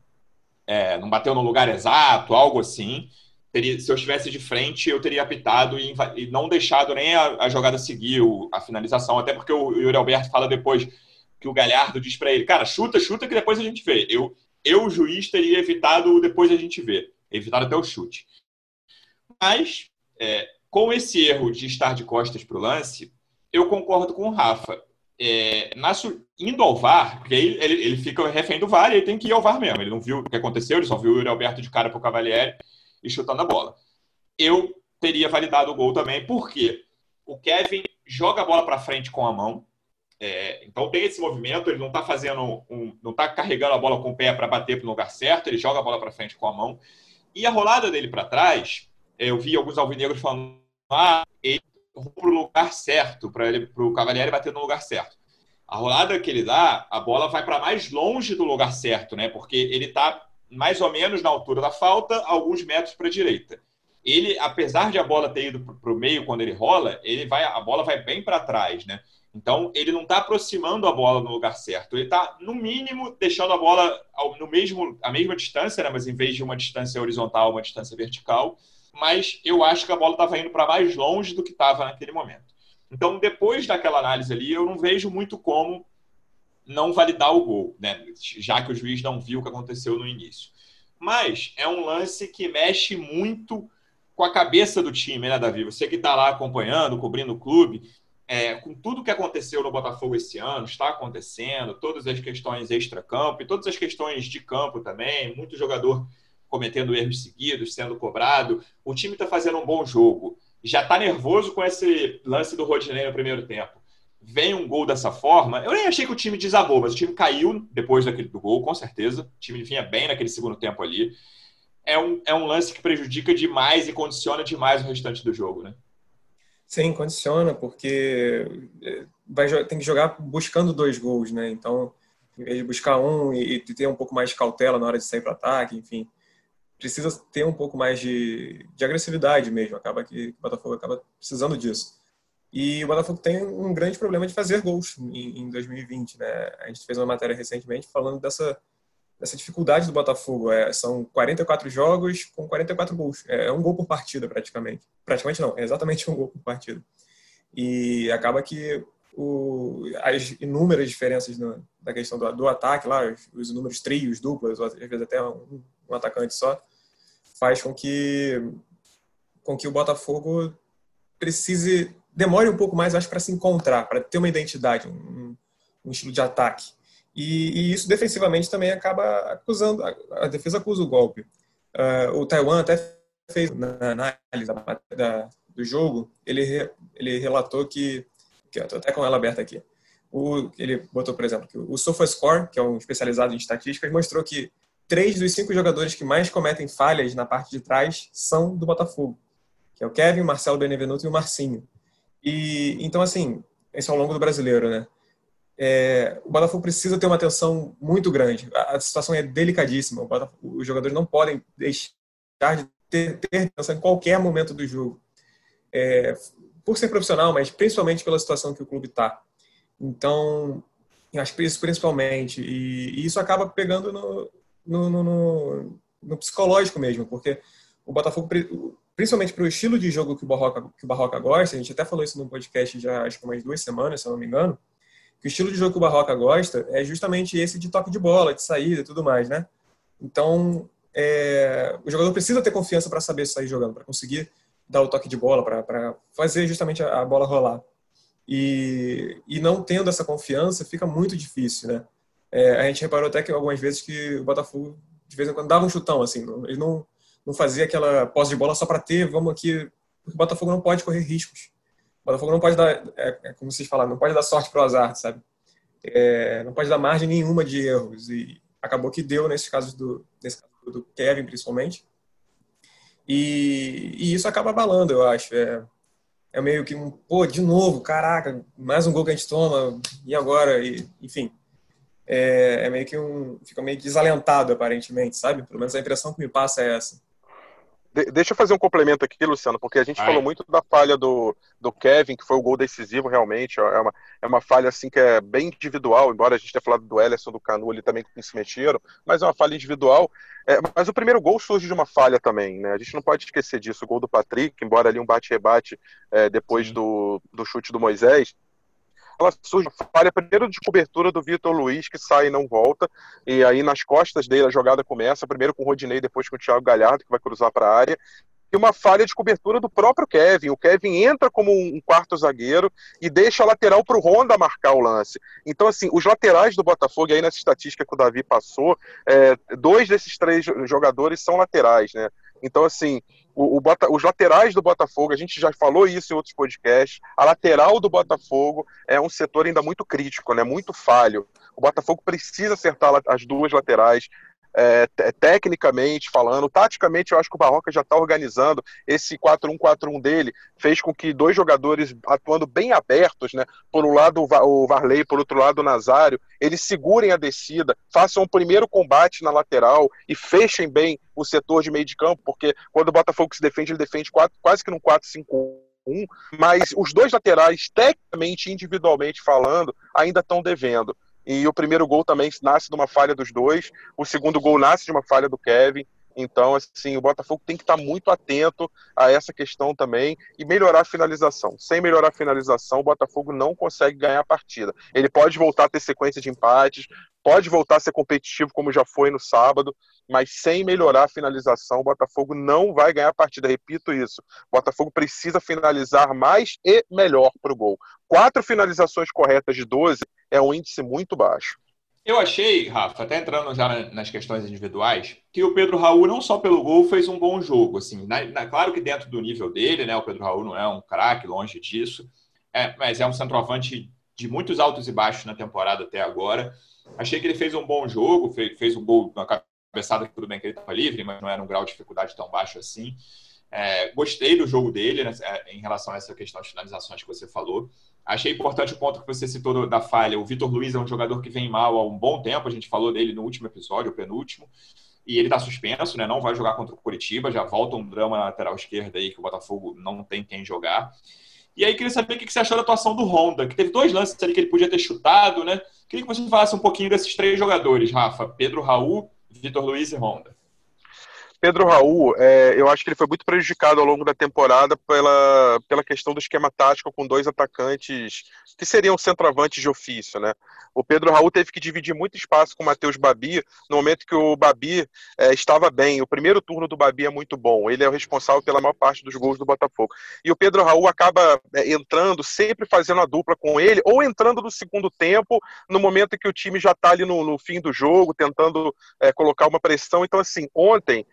Speaker 1: é, não bateu no lugar exato, algo assim. Teria, se eu estivesse de frente, eu teria apitado e, e não deixado nem a, a jogada seguir o, a finalização. Até porque o Yuri Alberto fala depois que o Galhardo diz para ele, cara, chuta, chuta que depois a gente vê. Eu, eu juiz, teria evitado depois a gente vê. Evitado até o chute. Mas, é, com esse erro de estar de costas para o lance, eu concordo com o Rafa. É, na, indo ao VAR, porque aí ele, ele fica refém do VAR e ele tem que ir ao VAR mesmo. Ele não viu o que aconteceu, ele só viu o Yuri Alberto de cara para o Cavalieri e chutando a bola. Eu teria validado o gol também, porque o Kevin joga a bola para frente com a mão, é, então tem esse movimento, ele não está fazendo um, não está carregando a bola com o pé para bater para o lugar certo, ele joga a bola para frente com a mão. E a rolada dele para trás, eu vi alguns alvinegros falando, ah, ele para o lugar certo, para ele, para o Cavalieri bater no lugar certo. A rolada que ele dá, a bola vai para mais longe do lugar certo, né? Porque ele está mais ou menos na altura da falta, alguns metros para a direita. Ele, apesar de a bola ter ido para o meio quando ele rola, ele vai, a bola vai bem para trás, né? Então ele não está aproximando a bola no lugar certo. Ele está no mínimo deixando a bola no mesmo a mesma distância, né? Mas em vez de uma distância horizontal, uma distância vertical mas eu acho que a bola estava indo para mais longe do que estava naquele momento. Então, depois daquela análise ali, eu não vejo muito como não validar o gol, né? já que o juiz não viu o que aconteceu no início. Mas é um lance que mexe muito com a cabeça do time, né, Davi? Você que está lá acompanhando, cobrindo o clube, é, com tudo que aconteceu no Botafogo esse ano, está acontecendo, todas as questões extra-campo e todas as questões de campo também, muito jogador cometendo erros seguidos, sendo cobrado. O time está fazendo um bom jogo. já está nervoso com esse lance do Rodinei no primeiro tempo. Vem um gol dessa forma. Eu nem achei que o time desabou, mas o time caiu depois daquele, do gol, com certeza. O time vinha bem naquele segundo tempo ali. É um, é um lance que prejudica demais e condiciona demais o restante do jogo, né?
Speaker 2: Sim, condiciona, porque é, vai, tem que jogar buscando dois gols, né? Então, em vez de buscar um e, e ter um pouco mais de cautela na hora de sair para ataque, enfim, precisa ter um pouco mais de, de agressividade mesmo. Acaba que o Botafogo acaba precisando disso. E o Botafogo tem um grande problema de fazer gols em, em 2020, né? A gente fez uma matéria recentemente falando dessa, dessa dificuldade do Botafogo. É, são 44 jogos com 44 gols. É, é um gol por partida, praticamente. Praticamente não, é exatamente um gol por partida. E acaba que o, as inúmeras diferenças no, da questão do, do ataque, lá, os, os números trios, duplas, às vezes até um, um atacante só, faz com que, com que o Botafogo precise demore um pouco mais, acho, para se encontrar, para ter uma identidade, um, um estilo de ataque. E, e, isso defensivamente também acaba acusando, a, a defesa acusa o golpe. Uh, o Taiwan até fez na análise da, da, do jogo, ele, re, ele relatou que, estou até com ela aberta aqui, o, ele botou, por exemplo, que o SofaScore, que é um especializado em estatísticas, mostrou que três dos cinco jogadores que mais cometem falhas na parte de trás são do Botafogo, que é o Kevin, o Marcelo Benevenuto e o Marcinho. E então assim, esse é ao longo do brasileiro, né? É, o Botafogo precisa ter uma atenção muito grande. A, situação é delicadíssima. os jogadores não podem deixar de ter, ter atenção em qualquer momento do jogo. É, por ser profissional, mas principalmente pela situação que o clube está. Então, acho que isso principalmente. E, e isso acaba pegando no, no, no, no, psicológico mesmo, porque o Botafogo principalmente para o estilo de jogo que o, Barroca, que o Barroca gosta, a gente até falou isso no podcast já acho que umas duas semanas, se eu não me engano, que o estilo de jogo que o Barroca gosta é justamente esse de toque de bola, de saída e tudo mais, né? Então, é, o jogador precisa ter confiança para saber sair jogando, para conseguir dar o toque de bola, para fazer justamente a, a, bola rolar. E, e não tendo essa confiança, fica muito difícil, né? É, a gente reparou até que algumas vezes que o Botafogo, de vez em quando, dava um chutão, assim, ele não não fazer aquela posse de bola só para ter, vamos aqui. Porque o Botafogo não pode correr riscos. O Botafogo não pode dar, é, é como vocês falaram, não pode dar sorte para o azar, sabe? É, não pode dar margem nenhuma de erros. E acabou que deu nesse caso do, nesse caso do Kevin, principalmente. E, e, isso acaba abalando, eu acho. É, é meio que um, pô, de novo, caraca, mais um gol que a gente toma, e agora? E, enfim, é, é, meio que um. fica meio desalentado, aparentemente, sabe? Pelo menos a impressão que me passa é essa.
Speaker 3: De, deixa eu fazer um complemento aqui, Luciano, porque a gente Ai. falou muito da falha do, do Kevin, que foi o gol decisivo realmente. É uma, é uma falha assim que é bem individual, embora a gente tenha falado do Ellison, do Canu ali também que se mexeram, mas é uma falha individual. É, mas o primeiro gol surge de uma falha também, né? A gente não pode esquecer disso. O gol do Patrick, embora ali um bate-rebate é, depois do, do chute do Moisés, ela surge falha primeiro de cobertura do Vitor Luiz, que sai e não volta, e aí nas costas dele a jogada começa, primeiro com o Rodinei, depois com o Thiago Galhardo, que vai cruzar para a área, e uma falha de cobertura do próprio Kevin. O Kevin entra como um quarto zagueiro e deixa a lateral para o Honda marcar o lance. Então, assim, os laterais do Botafogo, aí nessa estatística que o Davi passou, é, dois desses três jogadores são laterais, né? Então, assim, o, o Bota, os laterais do Botafogo, a gente já falou isso em outros podcasts, a lateral do Botafogo é um setor ainda muito crítico, né, muito falho. O Botafogo precisa acertar as duas laterais, é, tecnicamente falando, taticamente eu acho que o Barroca já está organizando esse 4-1-4-1 dele, fez com que dois jogadores atuando bem abertos, né, por um lado o Varley, por outro lado o Nazário, eles segurem a descida, façam o primeiro combate na lateral e fechem bem o setor de meio de campo, porque quando o Botafogo se defende, ele defende quase que num 4-5-1, mas os dois laterais, tecnicamente, individualmente falando, ainda estão devendo. E o primeiro gol também nasce de uma falha dos dois, o segundo gol nasce de uma falha do Kevin. Então, assim, o Botafogo tem que estar muito atento a essa questão também e melhorar a finalização. Sem melhorar a finalização, o Botafogo não consegue ganhar a partida. Ele pode voltar a ter sequência de empates, pode voltar a ser competitivo como já foi no sábado, mas sem melhorar a finalização, o Botafogo não vai ganhar a partida. Repito isso. O Botafogo precisa finalizar mais e melhor para o gol. Quatro finalizações corretas de 12 é um índice muito baixo.
Speaker 1: Eu achei, Rafa, até entrando já nas questões individuais, que o Pedro Raul, não só pelo gol, fez um bom jogo. Assim, na, na, claro que dentro do nível dele, né? O Pedro Raul não é um craque, longe disso, é, mas é um centroavante de muitos altos e baixos na temporada até agora. Achei que ele fez um bom jogo, fez, fez um gol na cabeçada, tudo bem que ele estava livre, mas não era um grau de dificuldade tão baixo assim. É, gostei do jogo dele né, é, em relação a essa questão de finalizações que você falou. Achei importante o ponto que você citou da falha. O Vitor Luiz é um jogador que vem mal há um bom tempo, a gente falou dele no último episódio, o penúltimo, e ele está suspenso, né? não vai jogar contra o Curitiba, já volta um drama na lateral esquerda aí que o Botafogo não tem quem jogar. E aí queria saber o que você achou da atuação do Honda, que teve dois lances ali que ele podia ter chutado, né? Queria que você falasse um pouquinho desses três jogadores, Rafa, Pedro Raul, Vitor Luiz e Honda.
Speaker 3: Pedro Raul, é, eu acho que ele foi muito prejudicado ao longo da temporada pela, pela questão do esquema tático com dois atacantes que seriam centroavantes de ofício, né? O Pedro Raul teve que dividir muito espaço com o Matheus Babi no momento que o Babi é, estava bem. O primeiro turno do Babi é muito bom. Ele é o responsável pela maior parte dos gols do Botafogo. E o Pedro Raul acaba é, entrando, sempre fazendo a dupla com ele, ou entrando no segundo tempo, no momento que o time já está ali no, no, fim do jogo, tentando é, colocar uma pressão. Então, assim, ontem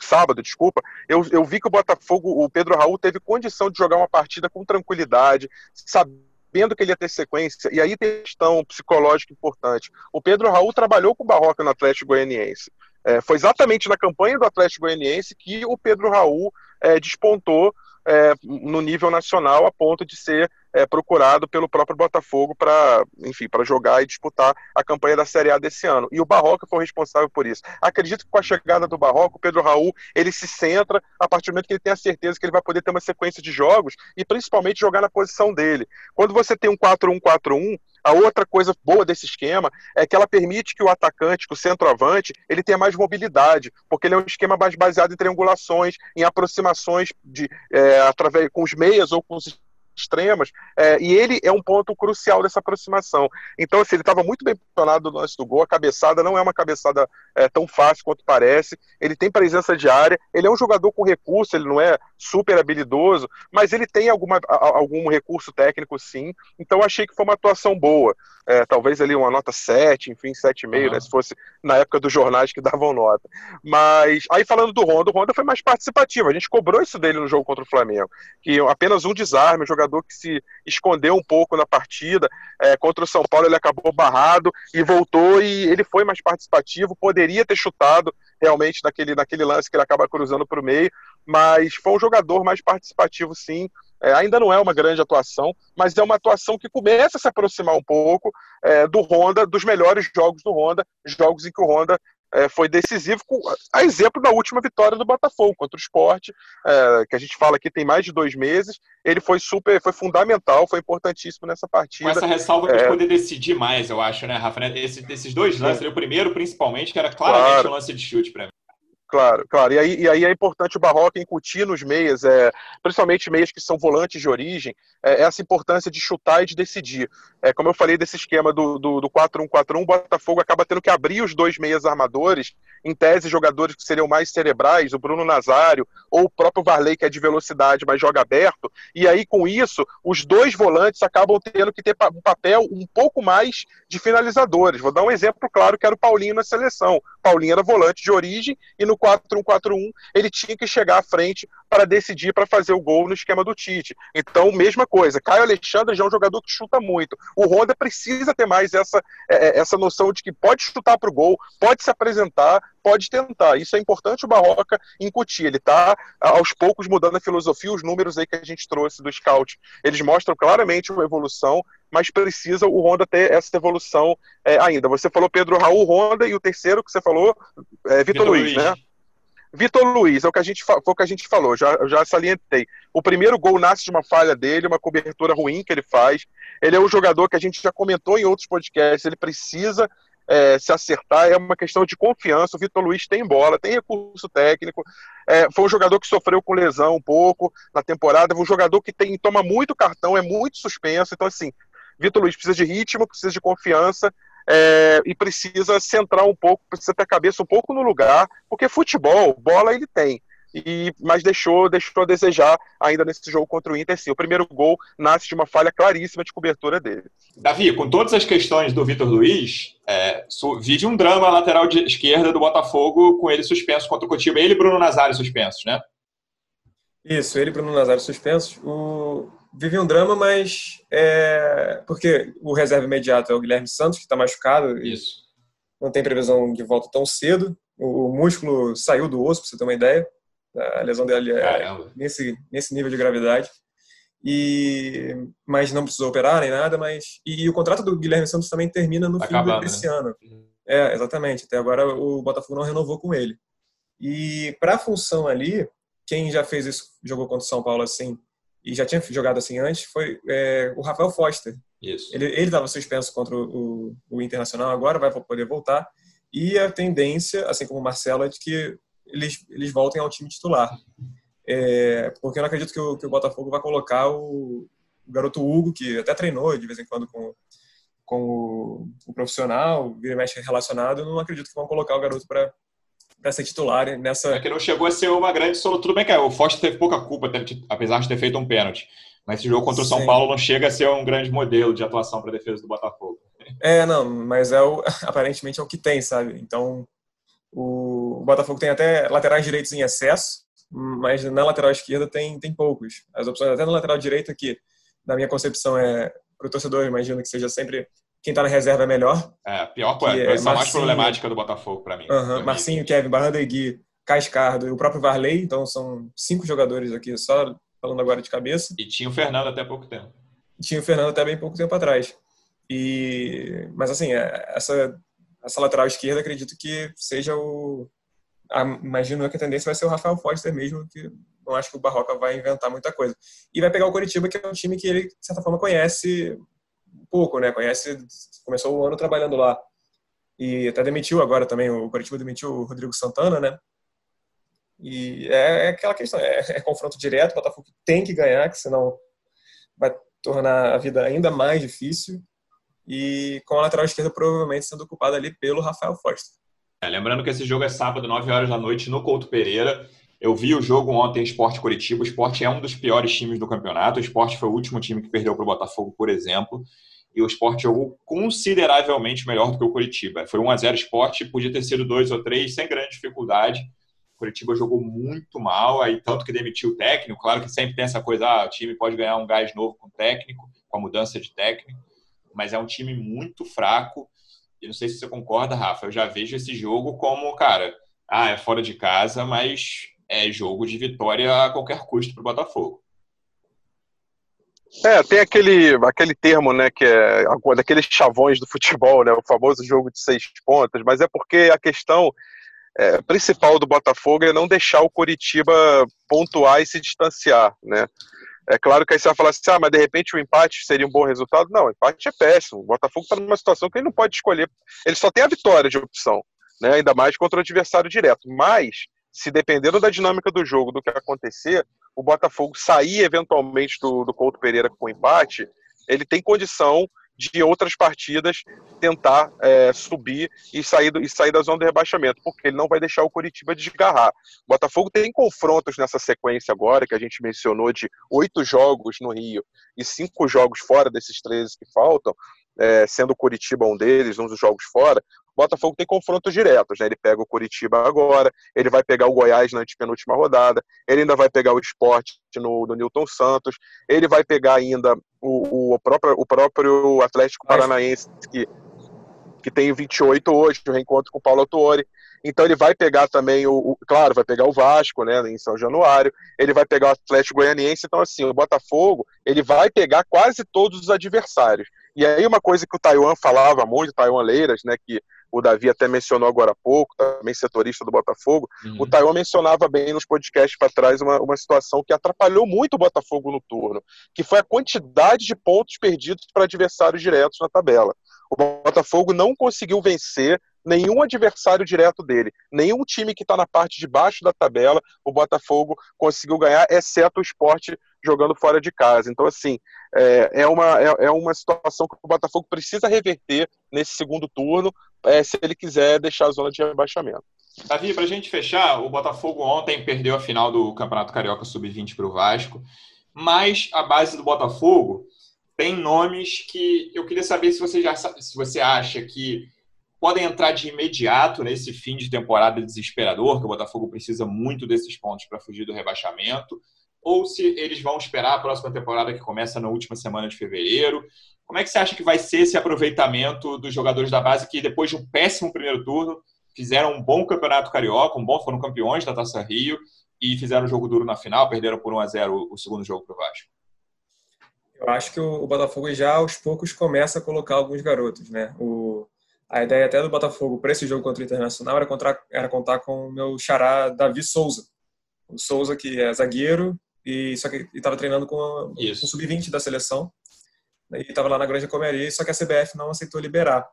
Speaker 3: sábado, desculpa, eu, eu vi que o Botafogo, o Pedro Raul, teve condição de jogar uma partida com tranquilidade, sabendo que ele ia ter sequência, e aí tem questão psicológica importante. O Pedro Raul trabalhou com o Barroca no Atlético Goianiense. É, foi exatamente na campanha do Atlético Goianiense que o Pedro Raul é, despontou é, no nível nacional a ponto de ser é, procurado pelo próprio Botafogo para, enfim, para jogar e disputar a campanha da Série A desse ano. E o Barroca foi responsável por isso. Acredito que com a chegada do Barroca, o Pedro Raul, ele se centra a partir do momento que ele tem a certeza que ele vai poder ter uma sequência de jogos e principalmente jogar na posição dele. Quando você tem um 4-1-4-1, a outra coisa boa desse esquema é que ela permite que o atacante, que o centroavante, ele tenha mais mobilidade, porque ele é um esquema mais baseado em triangulações, em aproximações de, é, através com os meias ou com os extremas, é, e ele é um ponto crucial dessa aproximação. Então, assim, ele estava muito bem posicionado no lance do gol, a cabeçada não é uma cabeçada é, tão fácil quanto parece, ele tem presença de área, ele é um jogador com recurso, ele não é super habilidoso, mas ele tem alguma, algum recurso técnico sim, então achei que foi uma atuação boa. É, talvez ali uma nota 7, enfim, 7,5, uhum. né, se fosse na época dos jornais que davam nota. Mas, aí falando do Honda, o Honda foi mais participativo, a gente cobrou isso dele no jogo contra o Flamengo, que apenas um desarme, um jogador jogador que se escondeu um pouco na partida. É, contra o São Paulo ele acabou barrado e voltou e ele foi mais participativo, poderia ter chutado realmente naquele, naquele lance que ele acaba cruzando para o meio, mas foi um jogador mais participativo sim. É, ainda não é uma grande atuação, mas é uma atuação que começa a se aproximar um pouco é, do Honda, dos melhores jogos do Honda, jogos em que o Honda é, foi decisivo, com, a exemplo da última vitória do Botafogo contra o esporte, é, que a gente fala que tem mais de dois meses. Ele foi super, foi fundamental, foi importantíssimo nessa partida.
Speaker 1: Com essa ressalva é... de poder decidir mais, eu acho, né, Rafa? Né? Esse, esses dois lances, o primeiro principalmente, que era claramente claro. um lance de chute para mim.
Speaker 3: Claro, claro. E aí, e aí é importante o Barroca incutir nos meias, é, principalmente meias que são volantes de origem, é, essa importância de chutar e de decidir. É, como eu falei desse esquema do, do, do 4-1-4-1, o Botafogo acaba tendo que abrir os dois meias armadores, em tese jogadores que seriam mais cerebrais, o Bruno Nazário ou o próprio Varley, que é de velocidade, mas joga aberto. E aí, com isso, os dois volantes acabam tendo que ter um papel um pouco mais de finalizadores. Vou dar um exemplo claro, que era o Paulinho na seleção. Paulinho era volante de origem e no 4-1-4-1 ele tinha que chegar à frente para decidir para fazer o gol no esquema do Tite. Então, mesma coisa. Caio Alexandre já é um jogador que chuta muito. O Honda precisa ter mais essa, é, é, essa noção de que pode chutar para o gol, pode se apresentar, pode tentar. Isso é importante o Barroca incutir. Ele está, aos poucos, mudando a filosofia, os números aí que a gente trouxe do scout. Eles mostram claramente uma evolução, mas precisa o Honda ter essa evolução é, ainda. Você falou Pedro Raul Honda e o terceiro que você falou é Vitor Luiz, Luiz, né? Vitor Luiz, é o que a gente, foi o que a gente falou, já, já salientei. O primeiro gol nasce de uma falha dele, uma cobertura ruim que ele faz. Ele é um jogador que a gente já comentou em outros podcasts, ele precisa é, se acertar, é uma questão de confiança. O Vitor Luiz tem bola, tem recurso técnico. É, foi um jogador que sofreu com lesão um pouco na temporada, um jogador que tem, toma muito cartão, é muito suspenso. Então, assim, Vitor Luiz precisa de ritmo, precisa de confiança é, e precisa centrar um pouco, precisa ter a cabeça um pouco no lugar, porque futebol, bola ele tem. e, mas deixou, deixou a desejar ainda nesse jogo contra o Inter. Sim, o primeiro gol nasce de uma falha claríssima de cobertura dele.
Speaker 1: Davi, com todas as questões do Vitor Luiz, é, vive um drama lateral de esquerda do Botafogo com ele suspenso contra o Cotiba. Ele e Bruno Nazário suspensos, né?
Speaker 2: Isso, ele e Bruno Nazário suspensos. O... Vive um drama, mas é... porque o reserva imediato é o Guilherme Santos, que está machucado.
Speaker 1: Isso.
Speaker 2: Não tem previsão de volta tão cedo. O músculo saiu do osso, para você ter uma ideia. A lesão dele é nesse, nesse nível de gravidade. E, mas não precisou operar nem nada. Mas, e, e o contrato do Guilherme Santos também termina no tá fim acabando, desse né? ano. É, exatamente. Até agora o Botafogo não renovou com ele. E para a função ali, quem já fez isso, jogou contra o São Paulo assim, e já tinha jogado assim antes, foi é, o Rafael Foster.
Speaker 1: Isso.
Speaker 2: Ele estava suspenso contra o, o, Internacional, agora vai poder voltar. E a tendência, assim como o Marcelo, é de que eles, eles voltem ao time titular. É, porque eu não acredito que o, que o Botafogo vai colocar o, o, garoto Hugo, que até treinou de vez em quando com, com o, o profissional, vira e mexe relacionado, eu não acredito que vão colocar o garoto para para ser titular nessa.
Speaker 1: É que não chegou a ser uma grande solução. Tudo bem que é, o Foster teve pouca culpa, apesar de ter feito um pênalti. Mas esse jogo contra o São Sim. Paulo não chega a ser um grande modelo de atuação para a defesa do Botafogo.
Speaker 2: É, não, mas é o, aparentemente é o que tem, sabe? Então, o, o Botafogo tem até laterais direitos em excesso, mas na lateral esquerda tem, tem poucos. As opções até na lateral direita, que na minha concepção é para o torcedor, imagino que seja sempre quem está na reserva é melhor.
Speaker 1: É, a pior coisa, é a Marcinho, mais problemática do Botafogo para mim.
Speaker 2: Uhum, Marcinho, Kevin, Barrandegui, Cascardo e o próprio Varley, então são cinco jogadores aqui, só falando agora de cabeça.
Speaker 1: E tinha o Fernando até pouco tempo.
Speaker 2: Tinha o Fernando até bem pouco tempo atrás. E, mas assim, é, essa, essa lateral esquerda acredito que seja o. A, imagino que a tendência vai ser o Rafael Foster mesmo, que não acho que o Barroca vai inventar muita coisa. E vai pegar o Coritiba, que é um time que ele, de certa forma, conhece pouco, né? Conhece, começou o ano trabalhando lá. E até demitiu agora também, o Coritiba demitiu o Rodrigo Santana, né? E é, é aquela questão, é, é, confronto direto, o Botafogo tem que ganhar, que senão vai tornar a vida ainda mais difícil e com a lateral esquerda provavelmente sendo ocupada ali pelo Rafael Foster.
Speaker 1: É, lembrando que esse jogo é sábado, 9 horas da noite, no Couto Pereira. Eu vi o jogo ontem, Esporte Curitiba. O Esporte é um dos piores times do campeonato. O Esporte foi o último time que perdeu para o Botafogo, por exemplo. E o Esporte jogou consideravelmente melhor do que o Curitiba. Foi 1 a 0 Esporte, podia ter sido 2 ou 3, sem grande dificuldade. O Curitiba jogou muito mal, aí tanto que demitiu o técnico. Claro que sempre tem essa coisa, ah, o time pode ganhar um gás novo com o técnico, com a mudança de técnico mas é um time muito fraco. E não sei se você concorda, Rafa, eu já vejo esse jogo como, cara, ah, é fora de casa, mas é jogo de vitória a qualquer custo para o Botafogo.
Speaker 3: É, tem aquele, aquele termo, né, que é daqueles chavões do futebol, né, o famoso jogo de seis pontas, mas é porque a questão é, principal do Botafogo é não deixar o Coritiba pontuar e se distanciar, né. É claro que aí você vai falar assim, ah, mas de repente o empate seria um bom resultado. Não, o empate é péssimo. O Botafogo está numa situação que ele não pode escolher. Ele só tem a vitória de opção, né? ainda mais contra o adversário direto. Mas, se dependendo da dinâmica do jogo, do que acontecer, o Botafogo sair eventualmente do, do Couto Pereira com empate, ele tem condição de outras partidas tentar é, subir e sair, do, e sair da zona de rebaixamento, porque ele não vai deixar o Curitiba desgarrar. O Botafogo tem confrontos nessa sequência agora, que a gente mencionou, de oito jogos no Rio e cinco jogos fora desses 13 que faltam, é, sendo o Curitiba um deles, um dos jogos fora. Botafogo tem confrontos diretos, né? Ele pega o Curitiba agora, ele vai pegar o Goiás na penúltima rodada, ele ainda vai pegar o esporte no, no Newton Santos, ele vai pegar ainda o, o, próprio, o próprio Atlético Paranaense, que, que tem 28 hoje, o reencontro com o Paulo Autori. Então ele vai pegar também o, o, claro, vai pegar o Vasco, né, em São Januário, ele vai pegar o Atlético Goianiense, então assim, o Botafogo, ele vai pegar quase todos os adversários. E aí uma coisa que o Taiwan falava muito, o Taiwan Leiras, né, que o Davi até mencionou agora há pouco, também setorista do Botafogo, uhum. o Taiwan mencionava bem nos podcasts para trás uma, uma situação que atrapalhou muito o Botafogo no turno, que foi a quantidade de pontos perdidos para adversários diretos na tabela. O Botafogo não conseguiu vencer nenhum adversário direto dele, nenhum time que está na parte de baixo da tabela, o Botafogo conseguiu ganhar, exceto o esporte jogando fora de casa. Então, assim, é, é, uma, é, é uma situação que o Botafogo precisa reverter nesse segundo turno, é, se ele quiser deixar a zona de rebaixamento.
Speaker 1: Davi, para a gente fechar, o Botafogo ontem perdeu a final do Campeonato Carioca Sub-20 para o Vasco, mas a base do Botafogo tem nomes que eu queria saber se você já se você acha que podem entrar de imediato nesse fim de temporada desesperador, que o Botafogo precisa muito desses pontos para fugir do rebaixamento, ou se eles vão esperar a próxima temporada que começa na última semana de fevereiro. Como é que você acha que vai ser esse aproveitamento dos jogadores da base que depois de um péssimo primeiro turno fizeram um bom campeonato carioca, um bom foram campeões da Taça Rio e fizeram um jogo duro na final, perderam por 1 a 0 o segundo jogo para o Vasco.
Speaker 2: Eu acho que o Botafogo já aos poucos começa a colocar alguns garotos, né? O, a ideia até do Botafogo para esse jogo contra o Internacional era, contar, era contar com o meu xará Davi Souza. O Souza que é zagueiro e só que estava treinando com, com o sub-20 da seleção. E estava lá na Grande Comeria, só que a CBF não aceitou liberar.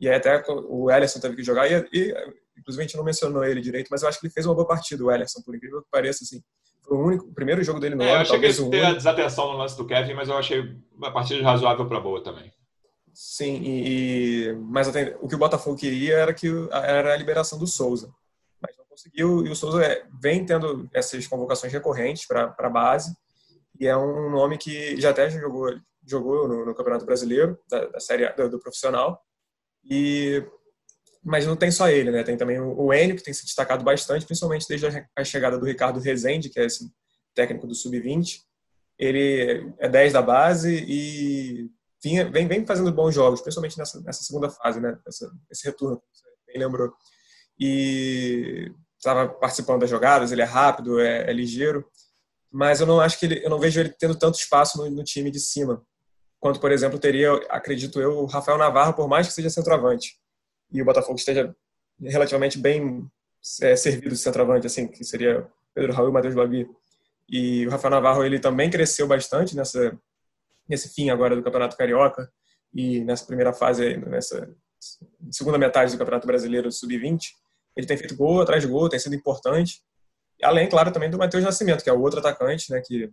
Speaker 2: E aí até o Ellison teve que jogar, e, e inclusive a gente não mencionou ele direito, mas eu acho que ele fez uma boa partida, o Ellison, por incrível que pareça, assim. Foi o único, o primeiro jogo dele no
Speaker 1: é,
Speaker 2: ano,
Speaker 1: Eu achei que ele teve a desatenção no lance do Kevin, mas eu achei uma partida razoável para boa também.
Speaker 2: Sim, e, e mas o que o Botafogo queria era que era a liberação do Souza, conseguiu. E o Souza é, vem tendo essas convocações recorrentes para a base e é um nome que já até jogou jogou no, no Campeonato Brasileiro da, da série do, do profissional e mas não tem só ele, né? Tem também o Enio, que tem se destacado bastante, principalmente desde a chegada do Ricardo Rezende, que é esse técnico do Sub-20. Ele é 10 da base e vinha, vem, vem fazendo bons jogos, principalmente nessa, nessa segunda fase, né? Essa, esse retorno, você bem lembrou. E estava participando das jogadas, ele é rápido, é, é, ligeiro, mas eu não acho que ele, eu não vejo ele tendo tanto espaço no, no time de cima, quanto, por exemplo, teria, acredito eu, o Rafael Navarro, por mais que seja centroavante e o Botafogo esteja relativamente bem é, servido de centroavante, assim, que seria Pedro Raul Matheus Babi. E o Rafael Navarro, ele também cresceu bastante nessa, nesse fim agora do Campeonato Carioca e nessa primeira fase, nessa segunda metade do Campeonato Brasileiro Sub-20. Ele tem feito gol atrás de gol, tem sido importante. Além, claro, também do Matheus Nascimento, que é o outro atacante, né, que,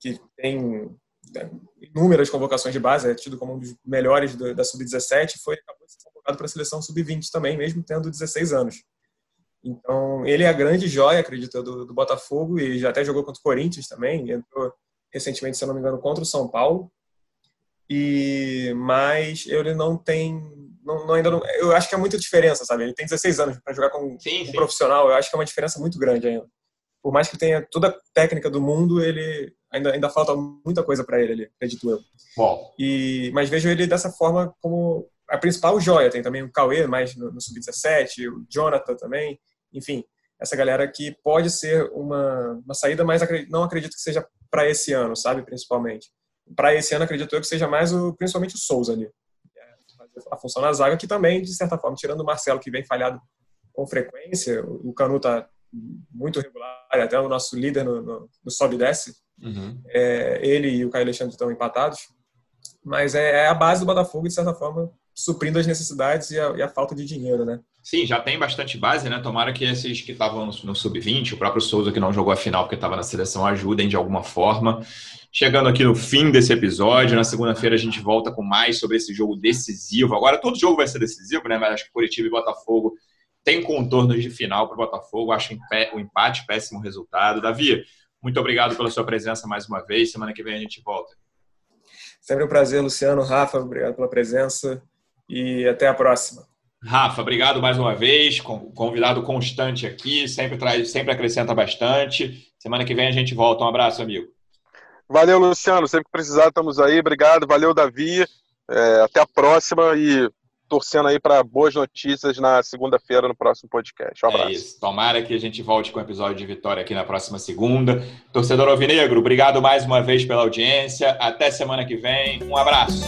Speaker 2: que tem né, inúmeras convocações de base, é tido como um dos melhores da Sub-17, foi acabou de ser convocado para a seleção Sub-20 também, mesmo tendo 16 anos. Então, ele é a grande joia, acredito, do, do Botafogo e já até jogou contra o Corinthians também, entrou recentemente, se não me engano, contra o São Paulo. E mas ele não tem não, não, ainda não, eu acho que é muita diferença, sabe? Ele tem 16 anos para jogar com sim, um sim. profissional, eu acho que é uma diferença muito grande ainda. Por mais que tenha toda a técnica do mundo, ele ainda, ainda falta muita coisa para ele ali, acredito eu.
Speaker 1: Bom.
Speaker 2: E, mas vejo ele dessa forma como a principal joia. Tem também o Cauê, mais no, no Sub-17, o Jonathan também. Enfim, essa galera que pode ser uma, uma saída, mas não acredito que seja para esse ano, sabe? Principalmente. Para esse ano, acredito eu que seja mais o, principalmente o Souza ali. A função na zaga, que também, de certa forma, tirando o Marcelo, que vem falhado com frequência, o Canu tá muito regular, até o nosso líder no, no, no sobe e desce, uhum. é, ele e o Caio Alexandre estão empatados, mas é, é, a base do Botafogo, de certa forma, suprindo as necessidades e a, e a, falta de dinheiro, né?
Speaker 1: Sim, já tem bastante base, né? Tomara que esses que estavam no, no sub-20, o próprio Souza que não jogou a final porque estava na seleção, ajudem de alguma forma. Chegando aqui no fim desse episódio, na segunda-feira a gente volta com mais sobre esse jogo decisivo. Agora todo jogo vai ser decisivo, né? Mas acho que Curitiba e Botafogo tem contornos de final para o Botafogo. Acho o empate péssimo resultado. Davi, muito obrigado pela sua presença mais uma vez. Semana que vem a gente volta.
Speaker 2: Sempre um prazer, Luciano. Rafa, obrigado pela presença e até a próxima.
Speaker 1: Rafa, obrigado mais uma vez, convidado constante aqui, sempre traz, sempre acrescenta bastante. Semana que vem a gente volta. Um abraço, amigo.
Speaker 3: Valeu, Luciano. Sempre que precisar, estamos aí. Obrigado. Valeu, Davi. É, até a próxima e torcendo aí para boas notícias na segunda-feira no próximo podcast. Um é abraço. É isso.
Speaker 1: Tomara que a gente volte com o episódio de vitória aqui na próxima segunda. Torcedor Alvinegro, obrigado mais uma vez pela audiência. Até semana que vem. Um abraço.